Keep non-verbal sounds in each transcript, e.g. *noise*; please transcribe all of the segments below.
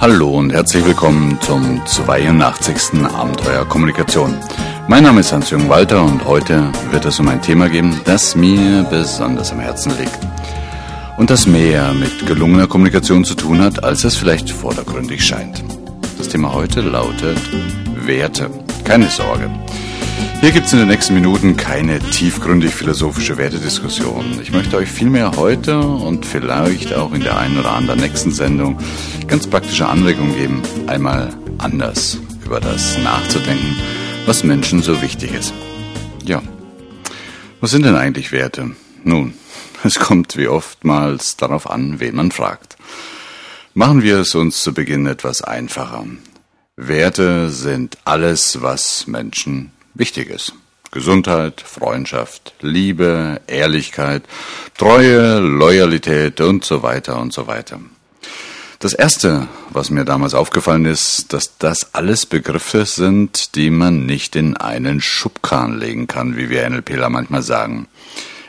Hallo und herzlich willkommen zum 82. Abenteuer Kommunikation. Mein Name ist Hans-Jürgen Walter und heute wird es um ein Thema gehen, das mir besonders am Herzen liegt. Und das mehr mit gelungener Kommunikation zu tun hat, als es vielleicht vordergründig scheint. Das Thema heute lautet Werte. Keine Sorge. Hier gibt es in den nächsten Minuten keine tiefgründig philosophische Wertediskussion. Ich möchte euch vielmehr heute und vielleicht auch in der einen oder anderen nächsten Sendung ganz praktische Anregungen geben, einmal anders über das nachzudenken, was Menschen so wichtig ist. Ja, was sind denn eigentlich Werte? Nun, *laughs* es kommt wie oftmals darauf an, wen man fragt. Machen wir es uns zu Beginn etwas einfacher. Werte sind alles, was Menschen wichtig ist. Gesundheit, Freundschaft, Liebe, Ehrlichkeit, Treue, Loyalität und so weiter und so weiter. Das Erste, was mir damals aufgefallen ist, dass das alles Begriffe sind, die man nicht in einen Schubkran legen kann, wie wir NLPler manchmal sagen.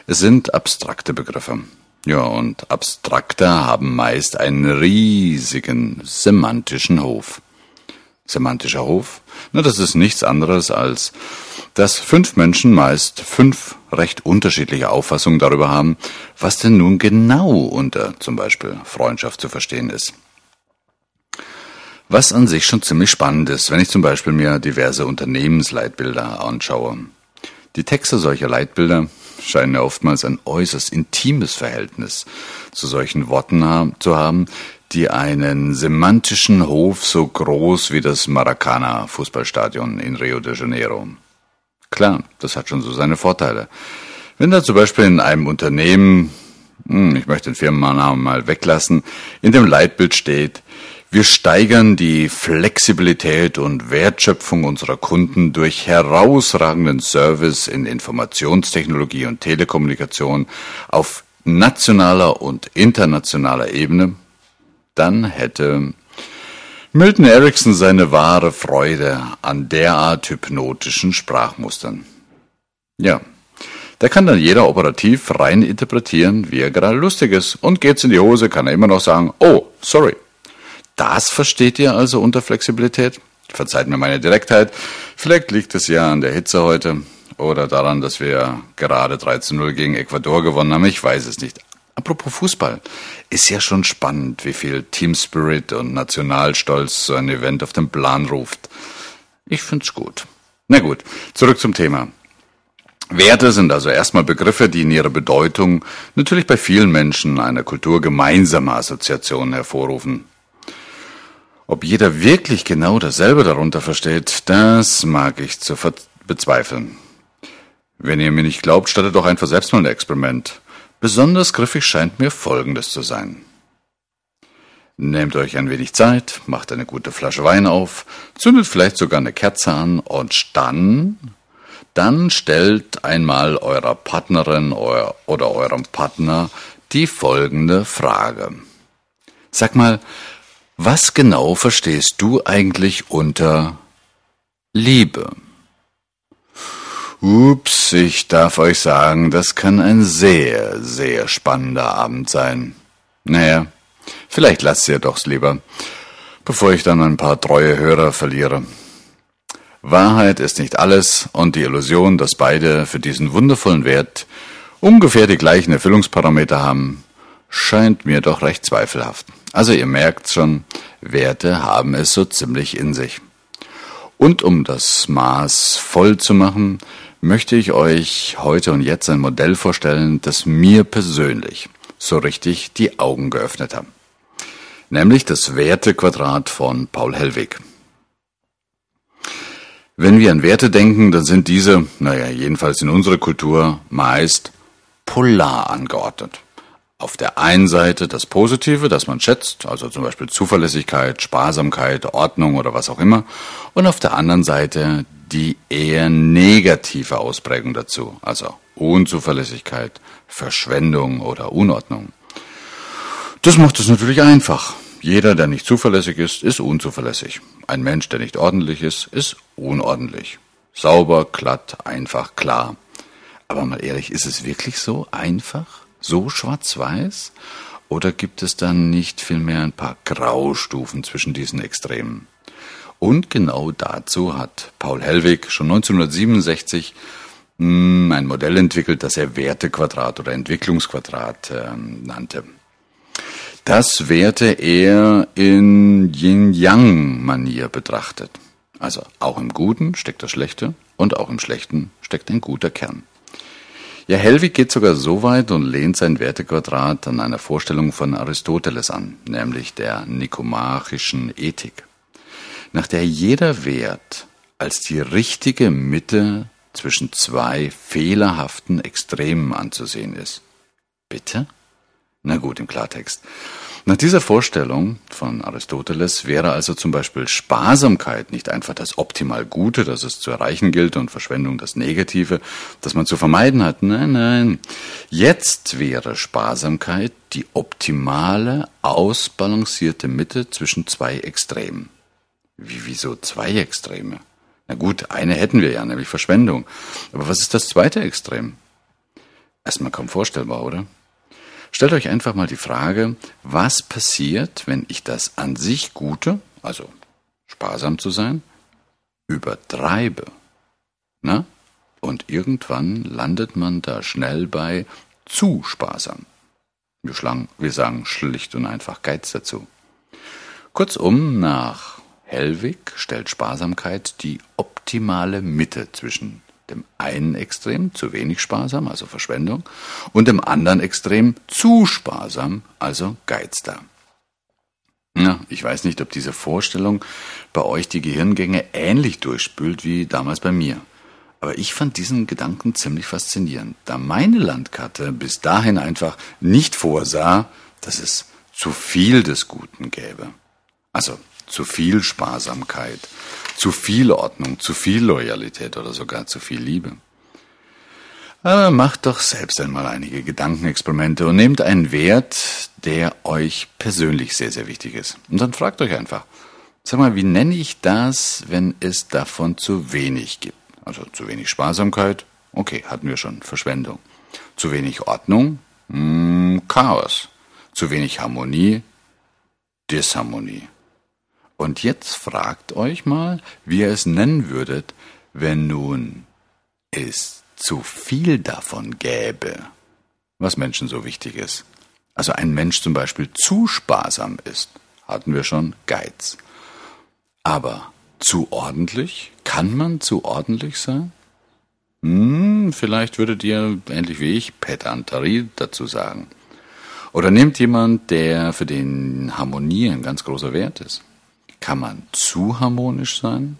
Es sind abstrakte Begriffe. Ja, und Abstrakte haben meist einen riesigen semantischen Hof. Semantischer Hof? Na, das ist nichts anderes als, dass fünf Menschen meist fünf recht unterschiedliche Auffassungen darüber haben, was denn nun genau unter zum Beispiel Freundschaft zu verstehen ist. Was an sich schon ziemlich spannend ist, wenn ich zum Beispiel mir diverse Unternehmensleitbilder anschaue. Die Texte solcher Leitbilder scheinen oftmals ein äußerst intimes Verhältnis zu solchen Worten zu haben, die einen semantischen Hof so groß wie das Maracana Fußballstadion in Rio de Janeiro. Klar, das hat schon so seine Vorteile. Wenn da zum Beispiel in einem Unternehmen, hm, ich möchte den Firmennamen mal weglassen, in dem Leitbild steht, wir steigern die Flexibilität und Wertschöpfung unserer Kunden durch herausragenden Service in Informationstechnologie und Telekommunikation auf nationaler und internationaler Ebene, dann hätte Milton Erickson seine wahre Freude an derart hypnotischen Sprachmustern. Ja, da kann dann jeder operativ rein interpretieren, wie er gerade lustig ist. Und geht's in die Hose, kann er immer noch sagen, oh, sorry. Das versteht ihr also unter Flexibilität? Verzeiht mir meine Direktheit. Vielleicht liegt es ja an der Hitze heute oder daran, dass wir gerade 13-0 gegen Ecuador gewonnen haben. Ich weiß es nicht. Apropos Fußball, ist ja schon spannend, wie viel Team Spirit und Nationalstolz so ein Event auf den Plan ruft. Ich find's gut. Na gut, zurück zum Thema. Werte sind also erstmal Begriffe, die in ihrer Bedeutung natürlich bei vielen Menschen einer Kultur gemeinsame Assoziationen hervorrufen. Ob jeder wirklich genau dasselbe darunter versteht, das mag ich zu bezweifeln. Wenn ihr mir nicht glaubt, stattet doch einfach selbst mal ein Experiment. Besonders griffig scheint mir Folgendes zu sein. Nehmt euch ein wenig Zeit, macht eine gute Flasche Wein auf, zündet vielleicht sogar eine Kerze an und dann, dann stellt einmal eurer Partnerin oder eurem Partner die folgende Frage. Sag mal, was genau verstehst du eigentlich unter Liebe? Ups, ich darf euch sagen, das kann ein sehr, sehr spannender Abend sein. Naja, vielleicht lasst ihr doch's lieber, bevor ich dann ein paar treue Hörer verliere. Wahrheit ist nicht alles und die Illusion, dass beide für diesen wundervollen Wert ungefähr die gleichen Erfüllungsparameter haben, scheint mir doch recht zweifelhaft. Also ihr merkt schon, Werte haben es so ziemlich in sich. Und um das Maß voll zu machen, möchte ich euch heute und jetzt ein Modell vorstellen, das mir persönlich so richtig die Augen geöffnet hat. Nämlich das Wertequadrat von Paul Hellwig. Wenn wir an Werte denken, dann sind diese, naja, jedenfalls in unserer Kultur meist polar angeordnet. Auf der einen Seite das Positive, das man schätzt, also zum Beispiel Zuverlässigkeit, Sparsamkeit, Ordnung oder was auch immer, und auf der anderen Seite die eher negative Ausprägung dazu, also Unzuverlässigkeit, Verschwendung oder Unordnung. Das macht es natürlich einfach. Jeder, der nicht zuverlässig ist, ist unzuverlässig. Ein Mensch, der nicht ordentlich ist, ist unordentlich. Sauber, glatt, einfach, klar. Aber mal ehrlich, ist es wirklich so einfach? So schwarz-weiß? Oder gibt es dann nicht vielmehr ein paar Graustufen zwischen diesen Extremen? Und genau dazu hat Paul Hellwig schon 1967 hm, ein Modell entwickelt, das er Wertequadrat oder Entwicklungsquadrat äh, nannte. Das Werte er in Yin-Yang-Manier betrachtet. Also auch im Guten steckt das Schlechte und auch im Schlechten steckt ein guter Kern. Ja, Helwig geht sogar so weit und lehnt sein Wertequadrat an einer Vorstellung von Aristoteles an, nämlich der nikomachischen Ethik, nach der jeder Wert als die richtige Mitte zwischen zwei fehlerhaften Extremen anzusehen ist. Bitte? Na gut, im Klartext. Nach dieser Vorstellung von Aristoteles wäre also zum Beispiel Sparsamkeit nicht einfach das optimal Gute, das es zu erreichen gilt, und Verschwendung das Negative, das man zu vermeiden hat. Nein, nein. Jetzt wäre Sparsamkeit die optimale, ausbalancierte Mitte zwischen zwei Extremen. Wie, wieso zwei Extreme? Na gut, eine hätten wir ja, nämlich Verschwendung. Aber was ist das zweite Extrem? Erstmal kaum vorstellbar, oder? Stellt euch einfach mal die Frage, was passiert, wenn ich das an sich Gute, also sparsam zu sein, übertreibe? Na? Und irgendwann landet man da schnell bei zu sparsam. Wir, wir sagen schlicht und einfach Geiz dazu. Kurzum, nach Hellwig stellt Sparsamkeit die optimale Mitte zwischen dem einen Extrem zu wenig sparsam, also Verschwendung, und dem anderen Extrem zu sparsam, also Geiz da. Ja, ich weiß nicht, ob diese Vorstellung bei euch die Gehirngänge ähnlich durchspült wie damals bei mir. Aber ich fand diesen Gedanken ziemlich faszinierend, da meine Landkarte bis dahin einfach nicht vorsah, dass es zu viel des Guten gäbe. Also zu viel Sparsamkeit, zu viel Ordnung, zu viel Loyalität oder sogar zu viel Liebe. Aber macht doch selbst einmal einige Gedankenexperimente und nehmt einen Wert, der euch persönlich sehr, sehr wichtig ist. Und dann fragt euch einfach, sag mal, wie nenne ich das, wenn es davon zu wenig gibt? Also zu wenig Sparsamkeit, okay, hatten wir schon, Verschwendung. Zu wenig Ordnung, mh, hm, Chaos. Zu wenig Harmonie, Disharmonie. Und jetzt fragt euch mal, wie ihr es nennen würdet, wenn nun es zu viel davon gäbe, was Menschen so wichtig ist. Also ein Mensch zum Beispiel zu sparsam ist, hatten wir schon Geiz. Aber zu ordentlich? Kann man zu ordentlich sein? Hm, vielleicht würdet ihr, ähnlich wie ich, Pedanterie dazu sagen. Oder nehmt jemand, der für den Harmonie ein ganz großer Wert ist. Kann man zu harmonisch sein?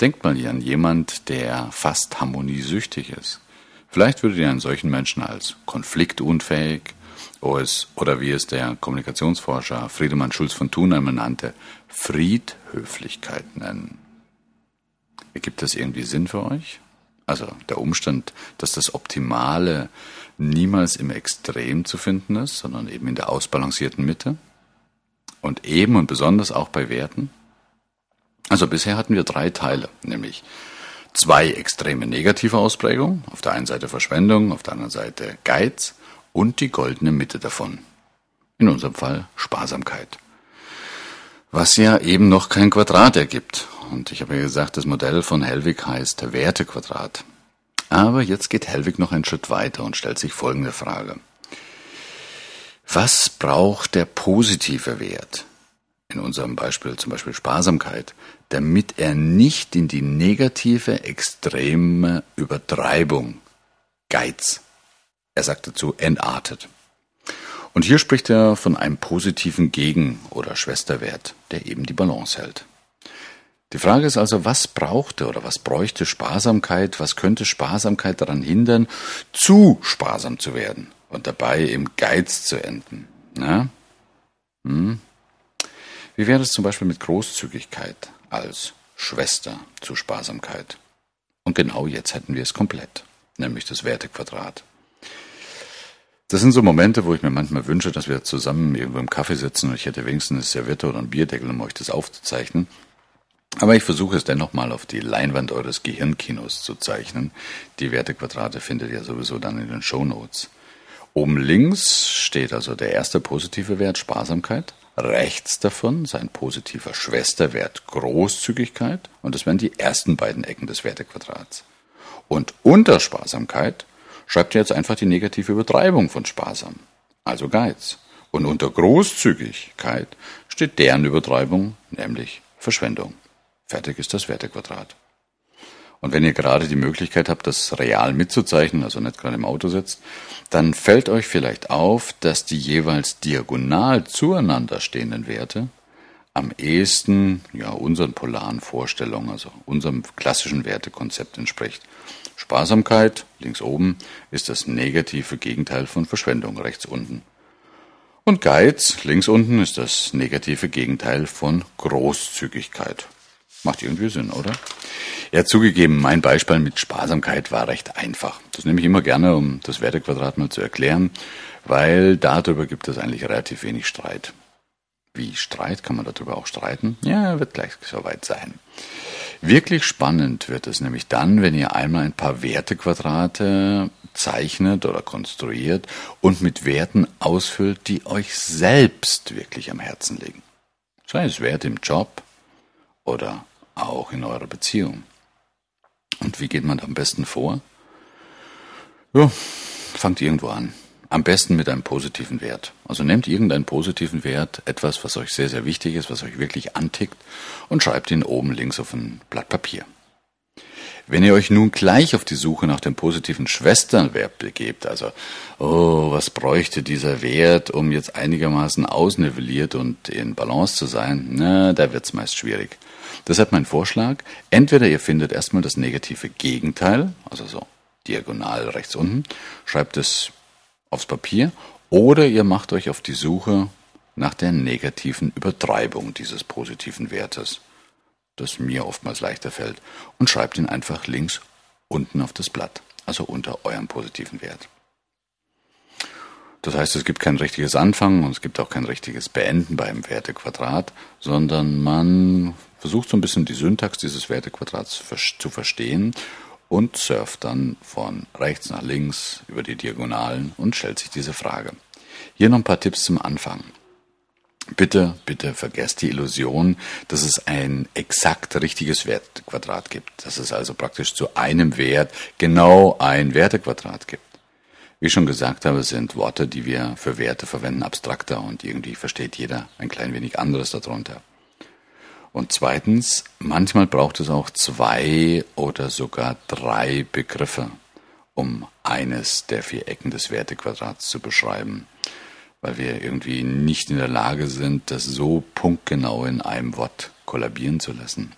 Denkt mal hier an jemand, der fast harmoniesüchtig ist. Vielleicht würdet ihr einen solchen Menschen als konfliktunfähig oder wie es der Kommunikationsforscher Friedemann Schulz von Thunheim nannte, Friedhöflichkeit nennen. Ergibt das irgendwie Sinn für euch? Also der Umstand, dass das Optimale niemals im Extrem zu finden ist, sondern eben in der ausbalancierten Mitte? Und eben und besonders auch bei Werten? Also bisher hatten wir drei Teile, nämlich zwei extreme negative Ausprägungen, auf der einen Seite Verschwendung, auf der anderen Seite Geiz und die goldene Mitte davon. In unserem Fall Sparsamkeit. Was ja eben noch kein Quadrat ergibt. Und ich habe ja gesagt, das Modell von Helwig heißt Wertequadrat. Aber jetzt geht Helwig noch einen Schritt weiter und stellt sich folgende Frage. Was braucht der positive Wert? In unserem Beispiel zum Beispiel Sparsamkeit, damit er nicht in die negative, extreme Übertreibung, Geiz, er sagt dazu, entartet. Und hier spricht er von einem positiven Gegen- oder Schwesterwert, der eben die Balance hält. Die Frage ist also, was brauchte oder was bräuchte Sparsamkeit, was könnte Sparsamkeit daran hindern, zu sparsam zu werden? Und dabei im Geiz zu enden. Na? Hm? Wie wäre es zum Beispiel mit Großzügigkeit als Schwester zu Sparsamkeit? Und genau jetzt hätten wir es komplett, nämlich das Wertequadrat. Das sind so Momente, wo ich mir manchmal wünsche, dass wir zusammen irgendwo im Kaffee sitzen und ich hätte wenigstens eine Serviette oder einen Bierdeckel, um euch das aufzuzeichnen. Aber ich versuche es dennoch mal auf die Leinwand eures Gehirnkinos zu zeichnen. Die Wertequadrate findet ihr sowieso dann in den Show Notes. Oben links steht also der erste positive Wert Sparsamkeit. Rechts davon sein positiver Schwesterwert Großzügigkeit. Und das wären die ersten beiden Ecken des Wertequadrats. Und unter Sparsamkeit schreibt ihr jetzt einfach die negative Übertreibung von Sparsam, also Geiz. Und unter Großzügigkeit steht deren Übertreibung, nämlich Verschwendung. Fertig ist das Wertequadrat. Und wenn ihr gerade die Möglichkeit habt, das real mitzuzeichnen, also nicht gerade im Auto sitzt, dann fällt euch vielleicht auf, dass die jeweils diagonal zueinander stehenden Werte am ehesten ja, unseren polaren Vorstellungen, also unserem klassischen Wertekonzept entspricht. Sparsamkeit, links oben, ist das negative Gegenteil von Verschwendung, rechts unten. Und Geiz, links unten, ist das negative Gegenteil von Großzügigkeit. Macht irgendwie Sinn, oder? Ja, zugegeben, mein Beispiel mit Sparsamkeit war recht einfach. Das nehme ich immer gerne, um das Wertequadrat mal zu erklären, weil darüber gibt es eigentlich relativ wenig Streit. Wie Streit? Kann man darüber auch streiten? Ja, wird gleich soweit sein. Wirklich spannend wird es nämlich dann, wenn ihr einmal ein paar Wertequadrate zeichnet oder konstruiert und mit Werten ausfüllt, die euch selbst wirklich am Herzen liegen. Sei es Werte im Job oder auch in eurer Beziehung. Und wie geht man da am besten vor? Ja, fangt irgendwo an. Am besten mit einem positiven Wert. Also nehmt irgendeinen positiven Wert, etwas, was euch sehr, sehr wichtig ist, was euch wirklich antickt, und schreibt ihn oben links auf ein Blatt Papier. Wenn ihr euch nun gleich auf die Suche nach dem positiven Schwesternwert begebt, also, oh, was bräuchte dieser Wert, um jetzt einigermaßen ausnivelliert und in Balance zu sein, na, da wird's meist schwierig. Deshalb mein Vorschlag, entweder ihr findet erstmal das negative Gegenteil, also so diagonal rechts unten, schreibt es aufs Papier, oder ihr macht euch auf die Suche nach der negativen Übertreibung dieses positiven Wertes das mir oftmals leichter fällt, und schreibt ihn einfach links unten auf das Blatt, also unter eurem positiven Wert. Das heißt, es gibt kein richtiges Anfangen und es gibt auch kein richtiges Beenden beim Wertequadrat, sondern man versucht so ein bisschen die Syntax dieses Wertequadrats zu verstehen und surft dann von rechts nach links über die Diagonalen und stellt sich diese Frage. Hier noch ein paar Tipps zum Anfang. Bitte, bitte vergesst die Illusion, dass es ein exakt richtiges Wertequadrat gibt, dass es also praktisch zu einem Wert genau ein Wertequadrat gibt. Wie ich schon gesagt habe, sind Worte, die wir für Werte verwenden, abstrakter und irgendwie versteht jeder ein klein wenig anderes darunter. Und zweitens, manchmal braucht es auch zwei oder sogar drei Begriffe, um eines der vier Ecken des Wertequadrats zu beschreiben weil wir irgendwie nicht in der Lage sind, das so punktgenau in einem Wort kollabieren zu lassen.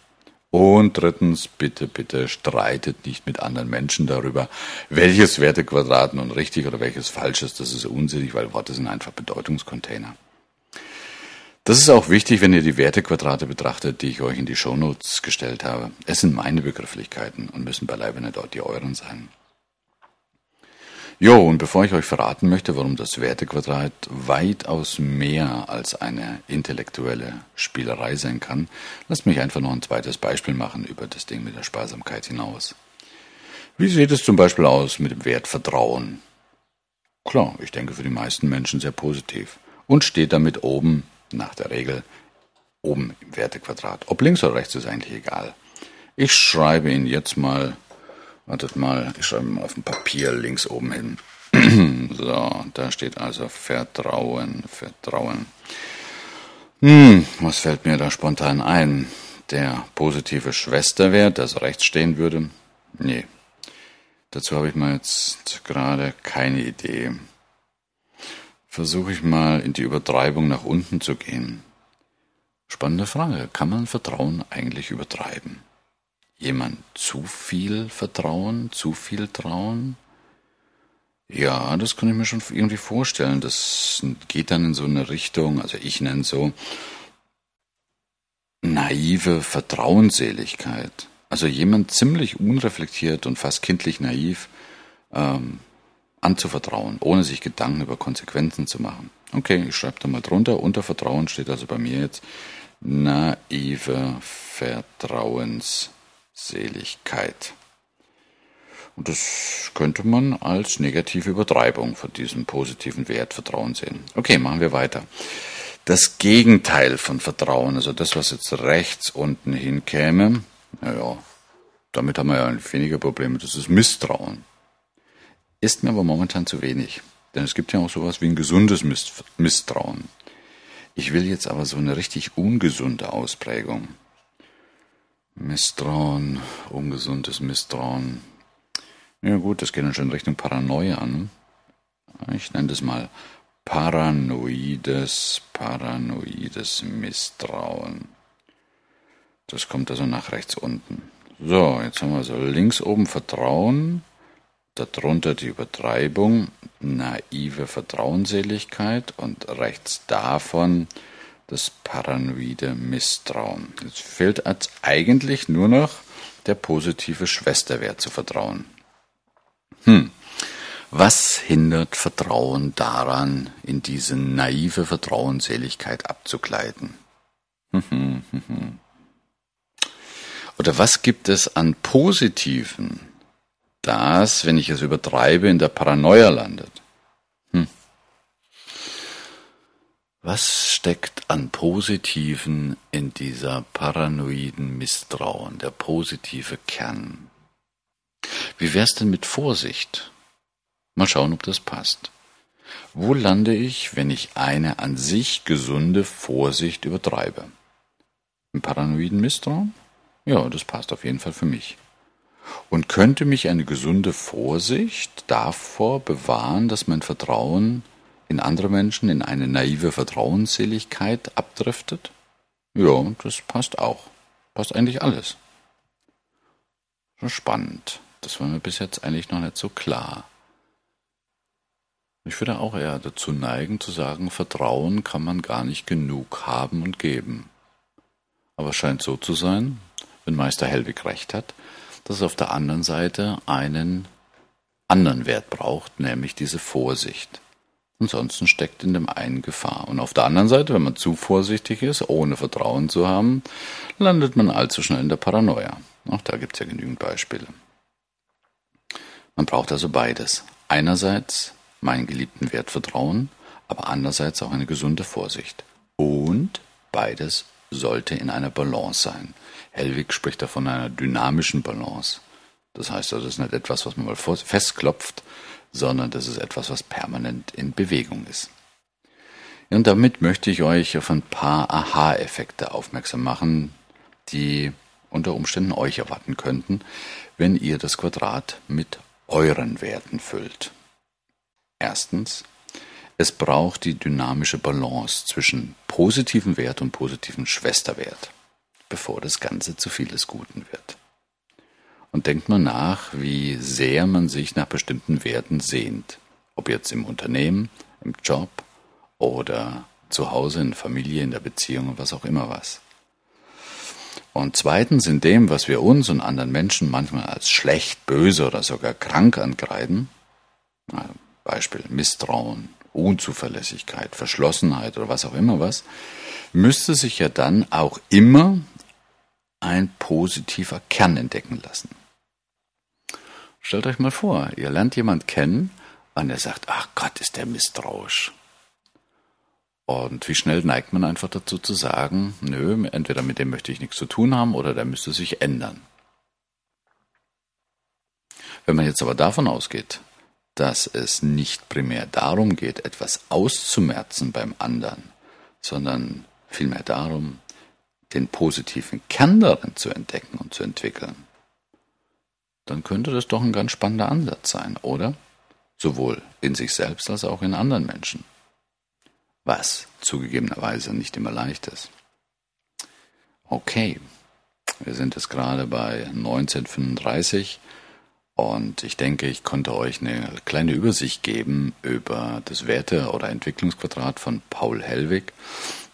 Und drittens, bitte, bitte streitet nicht mit anderen Menschen darüber, welches Wertequadrat nun richtig oder welches falsch ist. Das ist unsinnig, weil Worte sind einfach Bedeutungscontainer. Das ist auch wichtig, wenn ihr die Wertequadrate betrachtet, die ich euch in die Shownotes gestellt habe. Es sind meine Begrifflichkeiten und müssen beileibe nicht dort die euren sein. Jo, und bevor ich euch verraten möchte, warum das Wertequadrat weitaus mehr als eine intellektuelle Spielerei sein kann, lasst mich einfach noch ein zweites Beispiel machen über das Ding mit der Sparsamkeit hinaus. Wie sieht es zum Beispiel aus mit dem Wert Vertrauen? Klar, ich denke für die meisten Menschen sehr positiv und steht damit oben, nach der Regel, oben im Wertequadrat. Ob links oder rechts ist eigentlich egal. Ich schreibe ihn jetzt mal Wartet mal, ich schreibe mal auf dem Papier links oben hin. *clears throat* so, da steht also Vertrauen, Vertrauen. Hm, was fällt mir da spontan ein? Der positive Schwesterwert, das rechts stehen würde? Nee. Dazu habe ich mal jetzt gerade keine Idee. Versuche ich mal in die Übertreibung nach unten zu gehen. Spannende Frage. Kann man Vertrauen eigentlich übertreiben? Jemand zu viel vertrauen, zu viel trauen? Ja, das kann ich mir schon irgendwie vorstellen. Das geht dann in so eine Richtung, also ich nenne es so naive Vertrauensseligkeit. Also jemand ziemlich unreflektiert und fast kindlich naiv ähm, anzuvertrauen, ohne sich Gedanken über Konsequenzen zu machen. Okay, ich schreibe da mal drunter. Unter Vertrauen steht also bei mir jetzt naive Vertrauensseligkeit. Seligkeit. Und das könnte man als negative Übertreibung von diesem positiven Wert Vertrauen sehen. Okay, machen wir weiter. Das Gegenteil von Vertrauen, also das, was jetzt rechts unten hinkäme, naja, damit haben wir ja weniger Probleme, das ist Misstrauen. Ist mir aber momentan zu wenig. Denn es gibt ja auch sowas wie ein gesundes Misstrauen. Ich will jetzt aber so eine richtig ungesunde Ausprägung. Misstrauen, ungesundes Misstrauen. Ja gut, das geht dann schon in Richtung Paranoia an. Ich nenne das mal paranoides, paranoides Misstrauen. Das kommt also nach rechts unten. So, jetzt haben wir so links oben Vertrauen, darunter die Übertreibung, naive Vertrauenseligkeit und rechts davon das paranoide Misstrauen. Jetzt fehlt als eigentlich nur noch der positive Schwesterwert zu vertrauen. Hm. Was hindert Vertrauen daran, in diese naive Vertrauenseligkeit abzugleiten? *laughs* Oder was gibt es an positiven das, wenn ich es übertreibe, in der Paranoia landet. Hm. Was steckt an Positiven in dieser paranoiden Misstrauen, der positive Kern? Wie wär's denn mit Vorsicht? Mal schauen, ob das passt. Wo lande ich, wenn ich eine an sich gesunde Vorsicht übertreibe? Im paranoiden Misstrauen? Ja, das passt auf jeden Fall für mich. Und könnte mich eine gesunde Vorsicht davor bewahren, dass mein Vertrauen in andere Menschen in eine naive Vertrauensseligkeit abdriftet? Ja, das passt auch. Passt eigentlich alles. Spannend. Das war mir bis jetzt eigentlich noch nicht so klar. Ich würde auch eher dazu neigen zu sagen, Vertrauen kann man gar nicht genug haben und geben. Aber es scheint so zu sein, wenn Meister Hellwig recht hat, dass es auf der anderen Seite einen anderen Wert braucht, nämlich diese Vorsicht. Ansonsten steckt in dem einen Gefahr. Und auf der anderen Seite, wenn man zu vorsichtig ist, ohne Vertrauen zu haben, landet man allzu schnell in der Paranoia. Auch da gibt es ja genügend Beispiele. Man braucht also beides. Einerseits meinen geliebten Wert Vertrauen, aber andererseits auch eine gesunde Vorsicht. Und beides sollte in einer Balance sein. Helwig spricht da von einer dynamischen Balance. Das heißt also, das ist nicht etwas, was man mal festklopft, sondern das ist etwas, was permanent in Bewegung ist. Und damit möchte ich euch auf ein paar Aha-Effekte aufmerksam machen, die unter Umständen euch erwarten könnten, wenn ihr das Quadrat mit euren Werten füllt. Erstens, es braucht die dynamische Balance zwischen positiven Wert und positiven Schwesterwert bevor das Ganze zu viel des Guten wird. Und denkt mal nach, wie sehr man sich nach bestimmten Werten sehnt. Ob jetzt im Unternehmen, im Job oder zu Hause, in der Familie, in der Beziehung, was auch immer was. Und zweitens in dem, was wir uns und anderen Menschen manchmal als schlecht, böse oder sogar krank ankreiden, Beispiel Misstrauen, Unzuverlässigkeit, Verschlossenheit oder was auch immer was, müsste sich ja dann auch immer ein positiver Kern entdecken lassen. Stellt euch mal vor, ihr lernt jemand kennen und er sagt, ach Gott, ist der misstrauisch. Und wie schnell neigt man einfach dazu zu sagen, nö, entweder mit dem möchte ich nichts zu tun haben oder der müsste sich ändern. Wenn man jetzt aber davon ausgeht, dass es nicht primär darum geht, etwas auszumerzen beim anderen, sondern vielmehr darum, den positiven Kern darin zu entdecken und zu entwickeln, dann könnte das doch ein ganz spannender Ansatz sein, oder? Sowohl in sich selbst als auch in anderen Menschen. Was zugegebenerweise nicht immer leicht ist. Okay, wir sind jetzt gerade bei 1935 und ich denke, ich konnte euch eine kleine Übersicht geben über das Werte- oder Entwicklungsquadrat von Paul Hellwig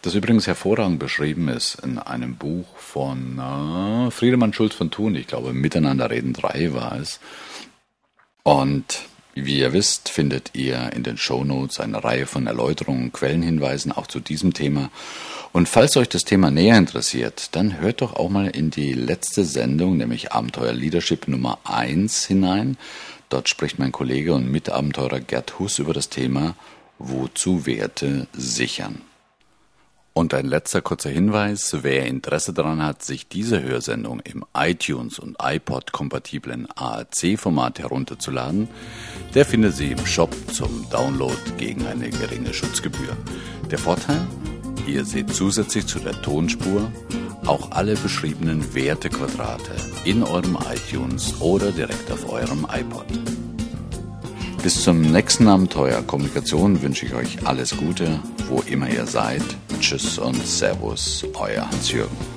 das übrigens hervorragend beschrieben ist in einem Buch von äh, Friedemann Schulz von Thun, ich glaube Miteinander reden 3 war es. Und Wie ihr wisst, findet ihr in den Shownotes eine Reihe von Erläuterungen und Quellenhinweisen auch zu diesem Thema. Und falls euch das Thema näher interessiert, dann hört doch auch mal in die letzte Sendung, nämlich Abenteuer Leadership Nummer 1 hinein. Dort spricht mein Kollege und Mitabenteurer Gerd Huss über das Thema Wozu Werte sichern. Und ein letzter kurzer Hinweis, wer Interesse daran hat, sich diese Hörsendung im iTunes und iPod-kompatiblen AAC-Format herunterzuladen, der findet sie im Shop zum Download gegen eine geringe Schutzgebühr. Der Vorteil? Ihr seht zusätzlich zu der Tonspur auch alle beschriebenen Wertequadrate in eurem iTunes oder direkt auf eurem iPod. Bis zum nächsten Abenteuer Kommunikation wünsche ich euch alles Gute, wo immer ihr seid. Tschüss und Servus, euer Hans-Jürgen.